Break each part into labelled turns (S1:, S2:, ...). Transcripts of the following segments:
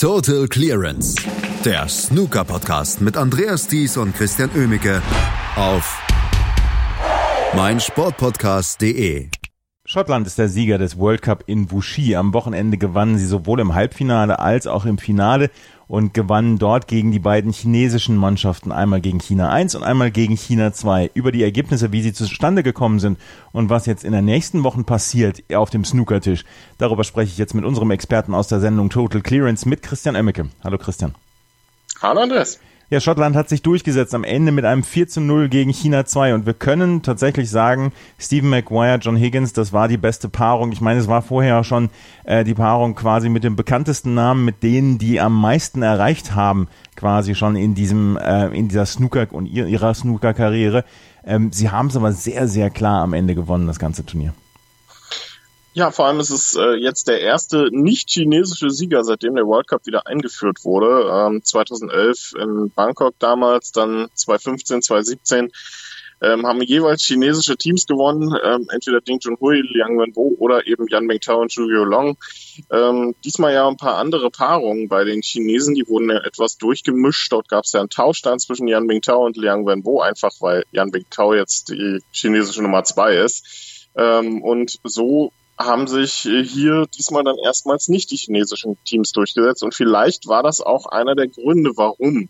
S1: Total Clearance, der Snooker-Podcast mit Andreas Thies und Christian Oemicke auf meinsportpodcast.de.
S2: Schottland ist der Sieger des World Cup in Wuxi. Am Wochenende gewannen sie sowohl im Halbfinale als auch im Finale und gewannen dort gegen die beiden chinesischen Mannschaften, einmal gegen China 1 und einmal gegen China 2. Über die Ergebnisse, wie sie zustande gekommen sind und was jetzt in den nächsten Wochen passiert auf dem Snookertisch, darüber spreche ich jetzt mit unserem Experten aus der Sendung Total Clearance mit Christian Emmeke. Hallo Christian.
S3: Hallo Andreas.
S2: Ja, Schottland hat sich durchgesetzt am Ende mit einem 4 zu 0 gegen China 2 und wir können tatsächlich sagen, Stephen Maguire, John Higgins, das war die beste Paarung. Ich meine, es war vorher schon äh, die Paarung quasi mit dem bekanntesten Namen, mit denen, die am meisten erreicht haben, quasi schon in diesem, äh, in dieser Snooker und ihrer Snooker-Karriere. Ähm, sie haben es aber sehr, sehr klar am Ende gewonnen, das ganze Turnier.
S3: Ja, vor allem ist es äh, jetzt der erste nicht-chinesische Sieger, seitdem der World Cup wieder eingeführt wurde. Ähm, 2011 in Bangkok damals, dann 2015, 2017 ähm, haben jeweils chinesische Teams gewonnen, ähm, entweder Ding Junhui, Liang Wenbo oder eben Yan Mingtao und Zhu Yuelong. Ähm, diesmal ja ein paar andere Paarungen bei den Chinesen, die wurden ja etwas durchgemischt. Dort gab es ja einen Tauschstand zwischen Yan Mingtao und Liang Wenbo, einfach weil Yan Mingtao jetzt die chinesische Nummer zwei ist. Ähm, und so haben sich hier diesmal dann erstmals nicht die chinesischen Teams durchgesetzt. Und vielleicht war das auch einer der Gründe, warum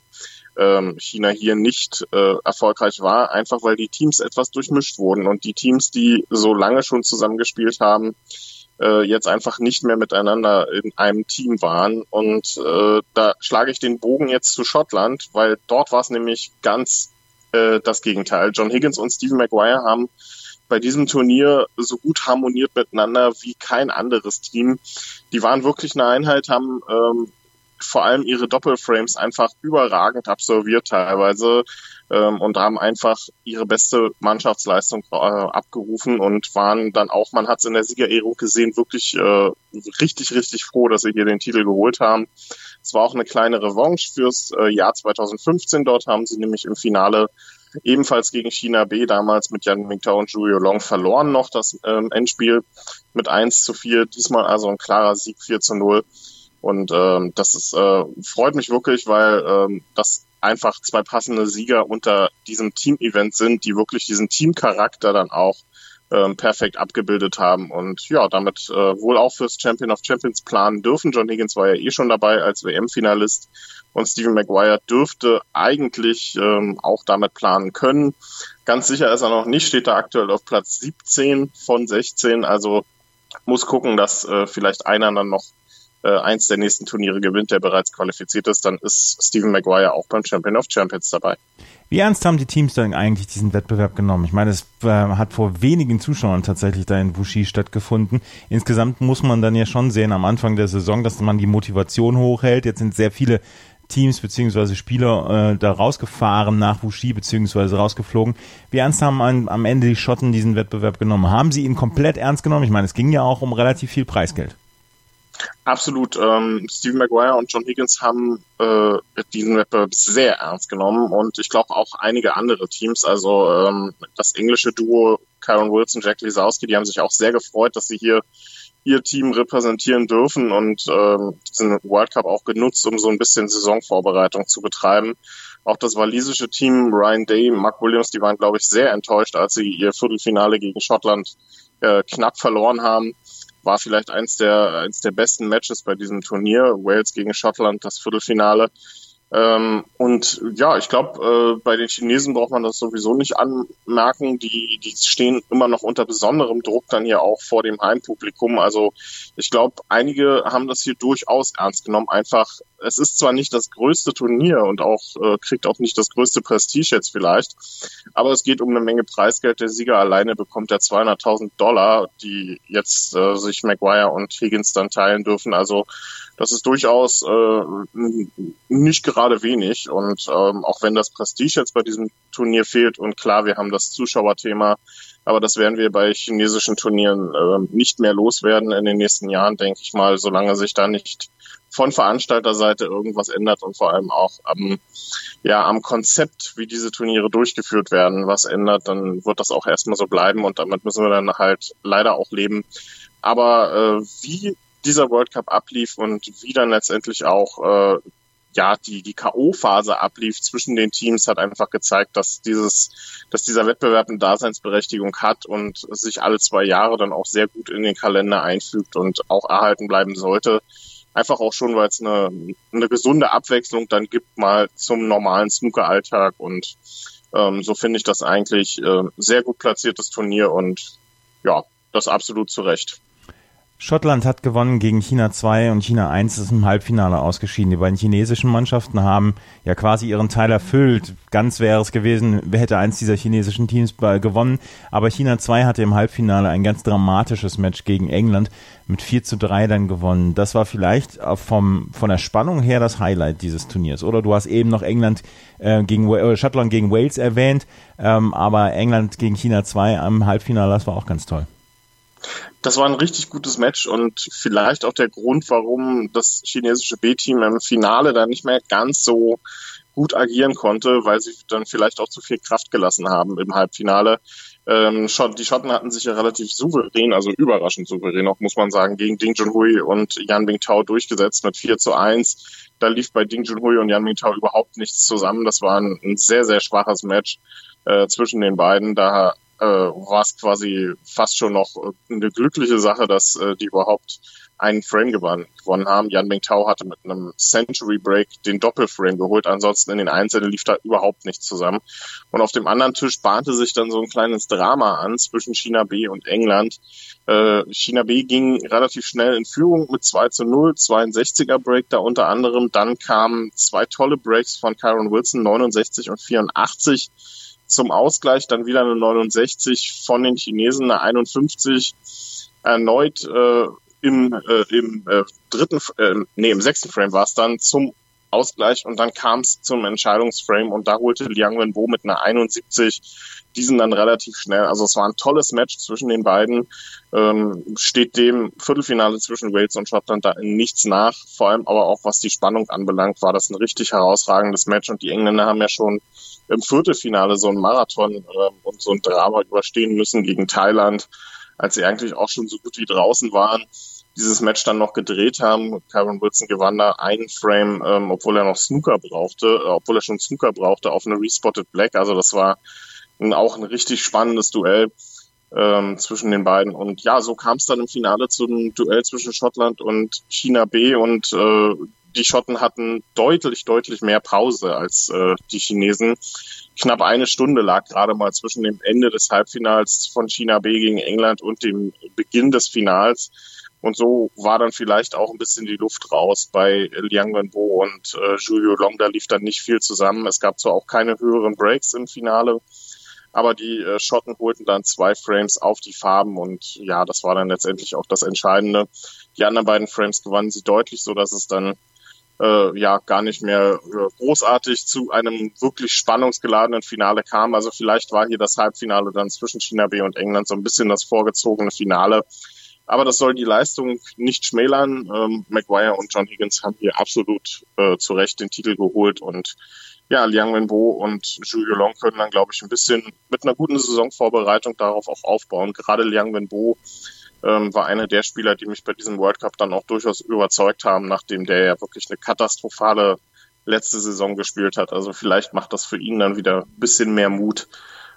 S3: ähm, China hier nicht äh, erfolgreich war, einfach weil die Teams etwas durchmischt wurden und die Teams, die so lange schon zusammengespielt haben, äh, jetzt einfach nicht mehr miteinander in einem Team waren. Und äh, da schlage ich den Bogen jetzt zu Schottland, weil dort war es nämlich ganz äh, das Gegenteil. John Higgins und Stephen Maguire haben bei diesem Turnier so gut harmoniert miteinander wie kein anderes Team. Die waren wirklich eine Einheit, haben ähm, vor allem ihre Doppelframes einfach überragend absolviert teilweise ähm, und haben einfach ihre beste Mannschaftsleistung äh, abgerufen und waren dann auch, man hat es in der Siegerehrung gesehen, wirklich äh, richtig, richtig froh, dass sie hier den Titel geholt haben. Es war auch eine kleine Revanche fürs äh, Jahr 2015. Dort haben sie nämlich im Finale ebenfalls gegen China B damals mit Yan Mingtao und Julio Long verloren noch das ähm, Endspiel mit 1 zu 4. Diesmal also ein klarer Sieg 4 zu 0. Und ähm, das ist, äh, freut mich wirklich, weil ähm, das einfach zwei passende Sieger unter diesem Team-Event sind, die wirklich diesen Teamcharakter dann auch ähm, perfekt abgebildet haben und ja, damit äh, wohl auch fürs Champion of Champions planen dürfen. John Higgins war ja eh schon dabei als WM-Finalist und Stephen Maguire dürfte eigentlich ähm, auch damit planen können. Ganz sicher ist er noch nicht, steht er aktuell auf Platz 17 von 16, also muss gucken, dass äh, vielleicht einer dann noch äh, eins der nächsten Turniere gewinnt, der bereits qualifiziert ist, dann ist Stephen Maguire auch beim Champion of Champions dabei.
S2: Wie ernst haben die Teams dann eigentlich diesen Wettbewerb genommen? Ich meine, es äh, hat vor wenigen Zuschauern tatsächlich da in Wuxi stattgefunden. Insgesamt muss man dann ja schon sehen am Anfang der Saison, dass man die Motivation hochhält. Jetzt sind sehr viele Teams beziehungsweise Spieler äh, da rausgefahren nach Wuxi beziehungsweise rausgeflogen. Wie ernst haben am, am Ende die Schotten diesen Wettbewerb genommen? Haben sie ihn komplett ernst genommen? Ich meine, es ging ja auch um relativ viel Preisgeld.
S3: Absolut. Ähm, Steve Maguire und John Higgins haben äh, diesen Wettbewerb sehr ernst genommen und ich glaube auch einige andere Teams. Also ähm, das englische Duo Karen Wilson, Jack Lisowski, die haben sich auch sehr gefreut, dass sie hier ihr Team repräsentieren dürfen und ähm, diesen World Cup auch genutzt, um so ein bisschen Saisonvorbereitung zu betreiben. Auch das walisische Team, Ryan Day, Mark Williams, die waren, glaube ich, sehr enttäuscht, als sie ihr Viertelfinale gegen Schottland äh, knapp verloren haben war vielleicht eins der, eins der besten Matches bei diesem Turnier. Wales gegen Schottland, das Viertelfinale. Ähm, und ja, ich glaube, äh, bei den Chinesen braucht man das sowieso nicht anmerken. Die, die stehen immer noch unter besonderem Druck dann hier auch vor dem Heimpublikum. Also ich glaube, einige haben das hier durchaus ernst genommen. Einfach, es ist zwar nicht das größte Turnier und auch äh, kriegt auch nicht das größte Prestige jetzt vielleicht, aber es geht um eine Menge Preisgeld. Der Sieger alleine bekommt ja 200.000 Dollar, die jetzt äh, sich Maguire und Higgins dann teilen dürfen. Also das ist durchaus äh, nicht gerade wenig. Und ähm, auch wenn das Prestige jetzt bei diesem Turnier fehlt, und klar, wir haben das Zuschauerthema, aber das werden wir bei chinesischen Turnieren äh, nicht mehr loswerden in den nächsten Jahren, denke ich mal, solange sich da nicht von Veranstalterseite irgendwas ändert und vor allem auch am, ja, am Konzept, wie diese Turniere durchgeführt werden, was ändert, dann wird das auch erstmal so bleiben und damit müssen wir dann halt leider auch leben. Aber äh, wie dieser World Cup ablief und wie dann letztendlich auch äh, ja, die, die K.O.-Phase ablief zwischen den Teams, hat einfach gezeigt, dass dieses, dass dieser Wettbewerb eine Daseinsberechtigung hat und sich alle zwei Jahre dann auch sehr gut in den Kalender einfügt und auch erhalten bleiben sollte. Einfach auch schon, weil es eine, eine gesunde Abwechslung dann gibt mal zum normalen Snooker-Alltag und ähm, so finde ich das eigentlich äh, sehr gut platziertes Turnier und ja, das absolut zu Recht.
S2: Schottland hat gewonnen gegen China 2 und China 1 ist im Halbfinale ausgeschieden. Die beiden chinesischen Mannschaften haben ja quasi ihren Teil erfüllt. Ganz wäre es gewesen, hätte eins dieser chinesischen Teams gewonnen. Aber China 2 hatte im Halbfinale ein ganz dramatisches Match gegen England mit 4 zu 3 dann gewonnen. Das war vielleicht vom, von der Spannung her das Highlight dieses Turniers. Oder du hast eben noch England äh, gegen äh, Schottland gegen Wales erwähnt, ähm, aber England gegen China 2 am Halbfinale, das war auch ganz toll.
S3: Das war ein richtig gutes Match und vielleicht auch der Grund, warum das chinesische B-Team im Finale dann nicht mehr ganz so gut agieren konnte, weil sie dann vielleicht auch zu viel Kraft gelassen haben im Halbfinale. Ähm, die Schotten hatten sich ja relativ souverän, also überraschend souverän auch, muss man sagen, gegen Ding Junhui und Yan Bingtao durchgesetzt mit 4 zu 1. Da lief bei Ding Junhui und Yan Bingtao überhaupt nichts zusammen. Das war ein, ein sehr, sehr schwaches Match äh, zwischen den beiden. Da äh, war es quasi fast schon noch eine glückliche Sache, dass äh, die überhaupt einen Frame gewonnen, gewonnen haben. Jan Mingtao hatte mit einem Century Break den Doppelframe geholt. Ansonsten in den Einzelnen lief da überhaupt nichts zusammen. Und auf dem anderen Tisch bahnte sich dann so ein kleines Drama an zwischen China B und England. Äh, China B ging relativ schnell in Führung mit 2 zu 0, 62er Break da unter anderem. Dann kamen zwei tolle Breaks von Kyron Wilson, 69 und 84 zum Ausgleich dann wieder eine 69 von den Chinesen, eine 51 erneut äh, im, äh, im äh, dritten, äh, nee, im sechsten Frame war es dann zum Ausgleich und dann kam es zum Entscheidungsframe und da holte Liang Wenbo mit einer 71 diesen dann relativ schnell. Also es war ein tolles Match zwischen den beiden. Ähm, steht dem Viertelfinale zwischen Wales und Schottland da in nichts nach. Vor allem aber auch was die Spannung anbelangt, war das ein richtig herausragendes Match und die Engländer haben ja schon im Viertelfinale so einen Marathon äh, und so ein Drama überstehen müssen gegen Thailand, als sie eigentlich auch schon so gut wie draußen waren dieses Match dann noch gedreht haben. Kyron Wilson gewann da einen Frame, ähm, obwohl er noch Snooker brauchte, äh, obwohl er schon Snooker brauchte auf eine Respotted Black. Also das war ein, auch ein richtig spannendes Duell ähm, zwischen den beiden. Und ja, so kam es dann im Finale zum Duell zwischen Schottland und China B und äh, die Schotten hatten deutlich, deutlich mehr Pause als äh, die Chinesen. Knapp eine Stunde lag gerade mal zwischen dem Ende des Halbfinals von China B gegen England und dem Beginn des Finals. Und so war dann vielleicht auch ein bisschen die Luft raus bei Liang Wenbo und äh, Julio Long. Da lief dann nicht viel zusammen. Es gab zwar auch keine höheren Breaks im Finale, aber die äh, Schotten holten dann zwei Frames auf die Farben und ja, das war dann letztendlich auch das Entscheidende. Die anderen beiden Frames gewannen sie deutlich, so dass es dann äh, ja gar nicht mehr äh, großartig zu einem wirklich spannungsgeladenen Finale kam. Also vielleicht war hier das Halbfinale dann zwischen China B und England so ein bisschen das vorgezogene Finale. Aber das soll die Leistung nicht schmälern. Ähm, Maguire und John Higgins haben hier absolut äh, zu Recht den Titel geholt und ja, Liang Wenbo und Julio Long können dann, glaube ich, ein bisschen mit einer guten Saisonvorbereitung darauf auch aufbauen. Gerade Liang Wenbo ähm, war einer der Spieler, die mich bei diesem World Cup dann auch durchaus überzeugt haben, nachdem der ja wirklich eine katastrophale letzte Saison gespielt hat. Also vielleicht macht das für ihn dann wieder ein bisschen mehr Mut,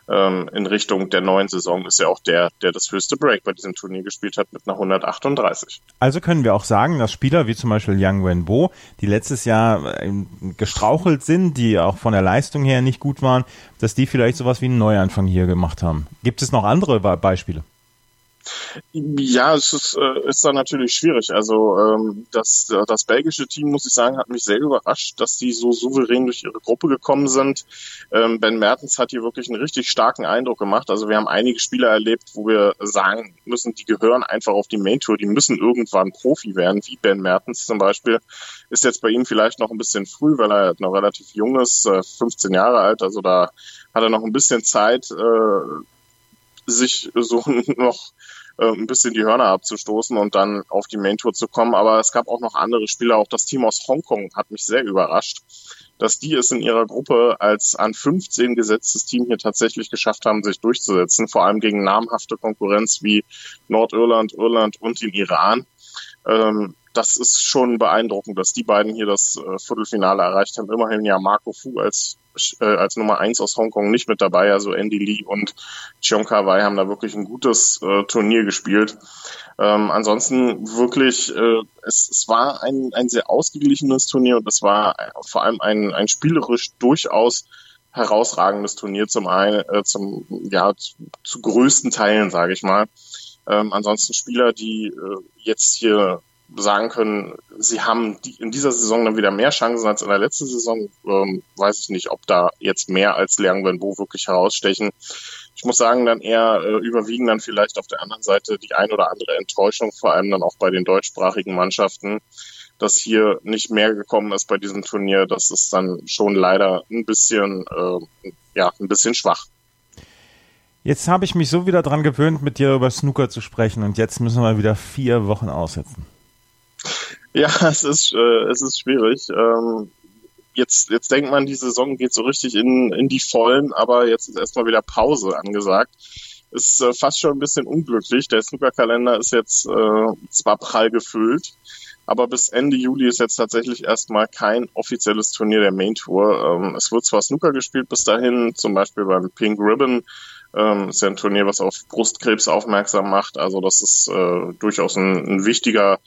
S3: ähm, in Richtung der neuen Saison ist er auch der, der das höchste Break bei diesem Turnier gespielt hat mit einer 138.
S2: Also können wir auch sagen, dass Spieler wie zum Beispiel Yang Wenbo, die letztes Jahr äh, gestrauchelt sind, die auch von der Leistung her nicht gut waren, dass die vielleicht sowas wie einen Neuanfang hier gemacht haben. Gibt es noch andere Beispiele?
S3: Ja, es ist, äh, ist dann natürlich schwierig. Also ähm, das, das belgische Team, muss ich sagen, hat mich sehr überrascht, dass die so souverän durch ihre Gruppe gekommen sind. Ähm, ben Mertens hat hier wirklich einen richtig starken Eindruck gemacht. Also wir haben einige Spieler erlebt, wo wir sagen müssen, die gehören einfach auf die Main Tour, die müssen irgendwann Profi werden, wie Ben Mertens zum Beispiel. Ist jetzt bei ihm vielleicht noch ein bisschen früh, weil er noch relativ jung ist, äh, 15 Jahre alt. Also da hat er noch ein bisschen Zeit, äh, sich so noch äh, ein bisschen die Hörner abzustoßen und dann auf die Main Tour zu kommen. Aber es gab auch noch andere Spieler. Auch das Team aus Hongkong hat mich sehr überrascht, dass die es in ihrer Gruppe als an 15 gesetztes Team hier tatsächlich geschafft haben, sich durchzusetzen. Vor allem gegen namhafte Konkurrenz wie Nordirland, Irland und den Iran. Ähm, das ist schon beeindruckend, dass die beiden hier das äh, Viertelfinale erreicht haben. Immerhin ja Marco Fu als äh, als Nummer eins aus Hongkong nicht mit dabei. Also Andy Lee und Cheong Wei haben da wirklich ein gutes äh, Turnier gespielt. Ähm, ansonsten wirklich, äh, es, es war ein, ein sehr ausgeglichenes Turnier und es war vor allem ein, ein spielerisch durchaus herausragendes Turnier zum einen, äh, zum, ja, zu, zu größten Teilen, sage ich mal. Ähm, ansonsten Spieler, die äh, jetzt hier sagen können, sie haben in dieser Saison dann wieder mehr Chancen als in der letzten Saison, ähm, weiß ich nicht, ob da jetzt mehr als Liang Wenbo wirklich herausstechen. Ich muss sagen, dann eher äh, überwiegen dann vielleicht auf der anderen Seite die ein oder andere Enttäuschung, vor allem dann auch bei den deutschsprachigen Mannschaften, dass hier nicht mehr gekommen ist bei diesem Turnier. Das ist dann schon leider ein bisschen, äh, ja, ein bisschen schwach.
S2: Jetzt habe ich mich so wieder dran gewöhnt, mit dir über Snooker zu sprechen und jetzt müssen wir wieder vier Wochen aussetzen.
S3: Ja, es ist, äh, es ist schwierig. Ähm, jetzt, jetzt denkt man, die Saison geht so richtig in, in die Vollen, aber jetzt ist erstmal wieder Pause angesagt. Ist äh, fast schon ein bisschen unglücklich. Der Snooker-Kalender ist jetzt äh, zwar prall gefüllt, aber bis Ende Juli ist jetzt tatsächlich erstmal kein offizielles Turnier der Main Tour. Ähm, es wird zwar Snooker gespielt bis dahin, zum Beispiel beim Pink Ribbon. Ähm, ist ja ein Turnier, was auf Brustkrebs aufmerksam macht. Also das ist äh, durchaus ein, ein wichtiger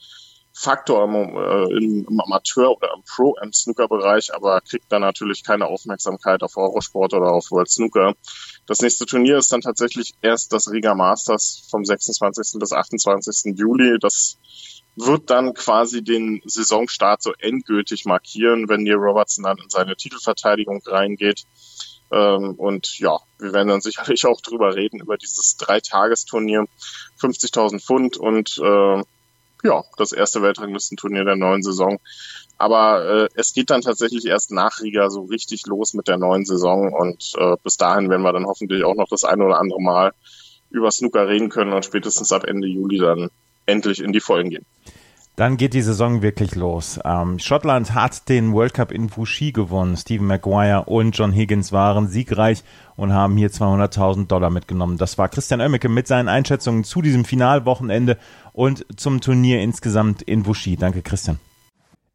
S3: Faktor im, äh, im Amateur- oder im Pro-Am-Snooker-Bereich, aber kriegt dann natürlich keine Aufmerksamkeit auf Eurosport oder auf World Snooker. Das nächste Turnier ist dann tatsächlich erst das Riga Masters vom 26. bis 28. Juli. Das wird dann quasi den Saisonstart so endgültig markieren, wenn Neil Robertson dann in seine Titelverteidigung reingeht. Ähm, und ja, wir werden dann sicherlich auch drüber reden, über dieses Dreitagesturnier, 50.000 Pfund und äh, ja, das erste Weltranglistenturnier der neuen Saison. Aber äh, es geht dann tatsächlich erst nach Riga so richtig los mit der neuen Saison und äh, bis dahin werden wir dann hoffentlich auch noch das eine oder andere Mal über Snooker reden können und spätestens ab Ende Juli dann endlich in die Vollen gehen.
S2: Dann geht die Saison wirklich los. Ähm, Schottland hat den World Cup in Wuxi gewonnen. Stephen Maguire und John Higgins waren siegreich und haben hier 200.000 Dollar mitgenommen. Das war Christian Oemmeke mit seinen Einschätzungen zu diesem Finalwochenende und zum Turnier insgesamt in Wuxi. Danke, Christian.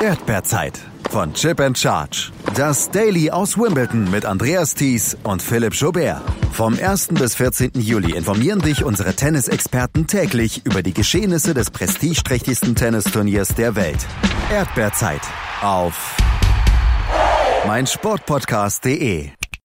S1: Erdbeerzeit von Chip and Charge. Das Daily aus Wimbledon mit Andreas Thies und Philipp Jobert. Vom 1. bis 14. Juli informieren dich unsere Tennisexperten täglich über die Geschehnisse des prestigeträchtigsten Tennisturniers der Welt. Erdbeerzeit auf meinsportpodcast.de